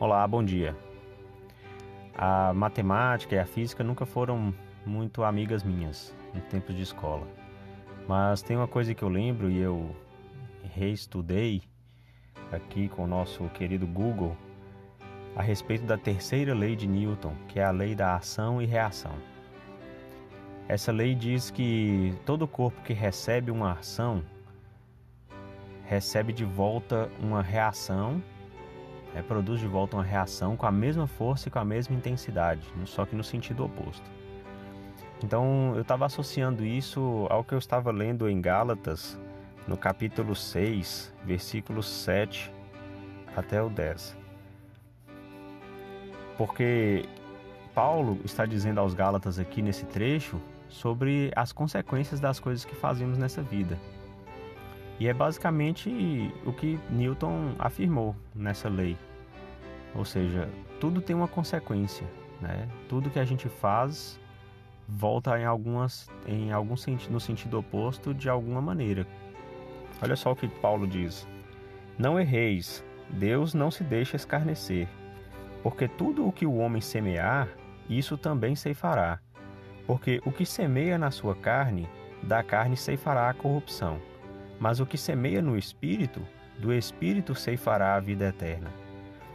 Olá, bom dia. A matemática e a física nunca foram muito amigas minhas no tempo de escola. Mas tem uma coisa que eu lembro e eu reestudei aqui com o nosso querido Google a respeito da terceira lei de Newton, que é a lei da ação e reação. Essa lei diz que todo corpo que recebe uma ação recebe de volta uma reação é, produz de volta uma reação com a mesma força e com a mesma intensidade, só que no sentido oposto. Então eu estava associando isso ao que eu estava lendo em Gálatas, no capítulo 6, versículos 7 até o 10. Porque Paulo está dizendo aos Gálatas aqui nesse trecho sobre as consequências das coisas que fazemos nessa vida. E é basicamente o que Newton afirmou nessa lei. Ou seja, tudo tem uma consequência, né? Tudo que a gente faz volta em algumas em algum sentido no sentido oposto de alguma maneira. Olha só o que Paulo diz: Não erreis, Deus não se deixa escarnecer, porque tudo o que o homem semear, isso também ceifará. Porque o que semeia na sua carne, da carne ceifará a corrupção mas o que semeia no espírito, do espírito ceifará a vida eterna.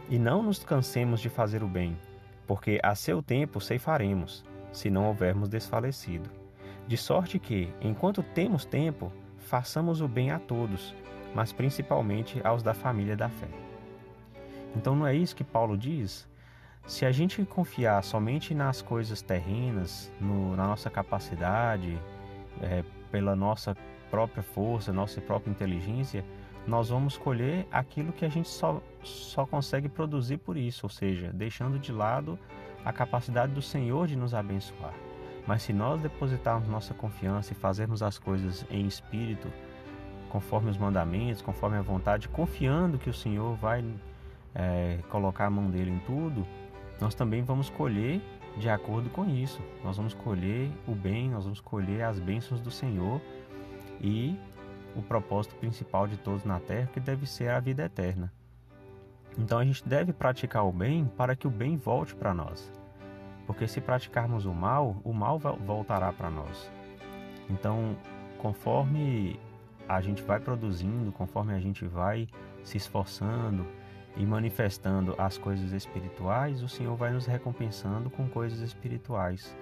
E não nos cansemos de fazer o bem, porque a seu tempo ceifaremos, se não houvermos desfalecido. De sorte que, enquanto temos tempo, façamos o bem a todos, mas principalmente aos da família da fé. Então não é isso que Paulo diz? Se a gente confiar somente nas coisas terrenas, no, na nossa capacidade, é, pela nossa própria força, nossa própria inteligência, nós vamos colher aquilo que a gente só, só consegue produzir por isso, ou seja, deixando de lado a capacidade do Senhor de nos abençoar. Mas se nós depositarmos nossa confiança e fazermos as coisas em espírito, conforme os mandamentos, conforme a vontade, confiando que o Senhor vai é, colocar a mão dele em tudo, nós também vamos colher de acordo com isso. Nós vamos colher o bem, nós vamos colher as bênçãos do Senhor e o propósito principal de todos na terra, que deve ser a vida eterna. Então a gente deve praticar o bem para que o bem volte para nós. Porque se praticarmos o mal, o mal voltará para nós. Então, conforme a gente vai produzindo, conforme a gente vai se esforçando e manifestando as coisas espirituais, o Senhor vai nos recompensando com coisas espirituais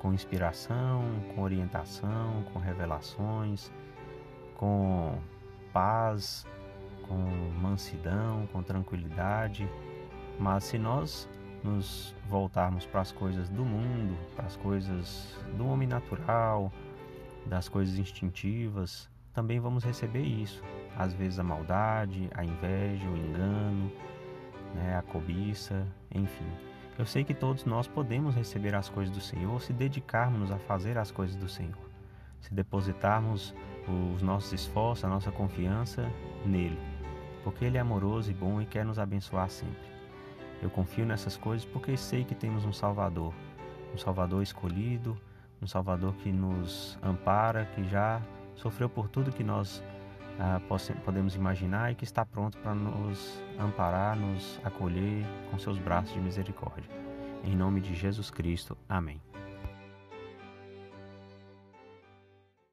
com inspiração, com orientação, com revelações, com paz, com mansidão, com tranquilidade. Mas se nós nos voltarmos para as coisas do mundo, para as coisas do homem natural, das coisas instintivas, também vamos receber isso. Às vezes a maldade, a inveja, o engano, né, a cobiça, enfim. Eu sei que todos nós podemos receber as coisas do Senhor se dedicarmos a fazer as coisas do Senhor, se depositarmos os nossos esforços, a nossa confiança nele, porque ele é amoroso e bom e quer nos abençoar sempre. Eu confio nessas coisas porque sei que temos um Salvador, um Salvador escolhido, um Salvador que nos ampara, que já sofreu por tudo que nós ah, podemos imaginar e que está pronto para nos amparar, nos acolher com seus braços de misericórdia. Em nome de Jesus Cristo. Amém.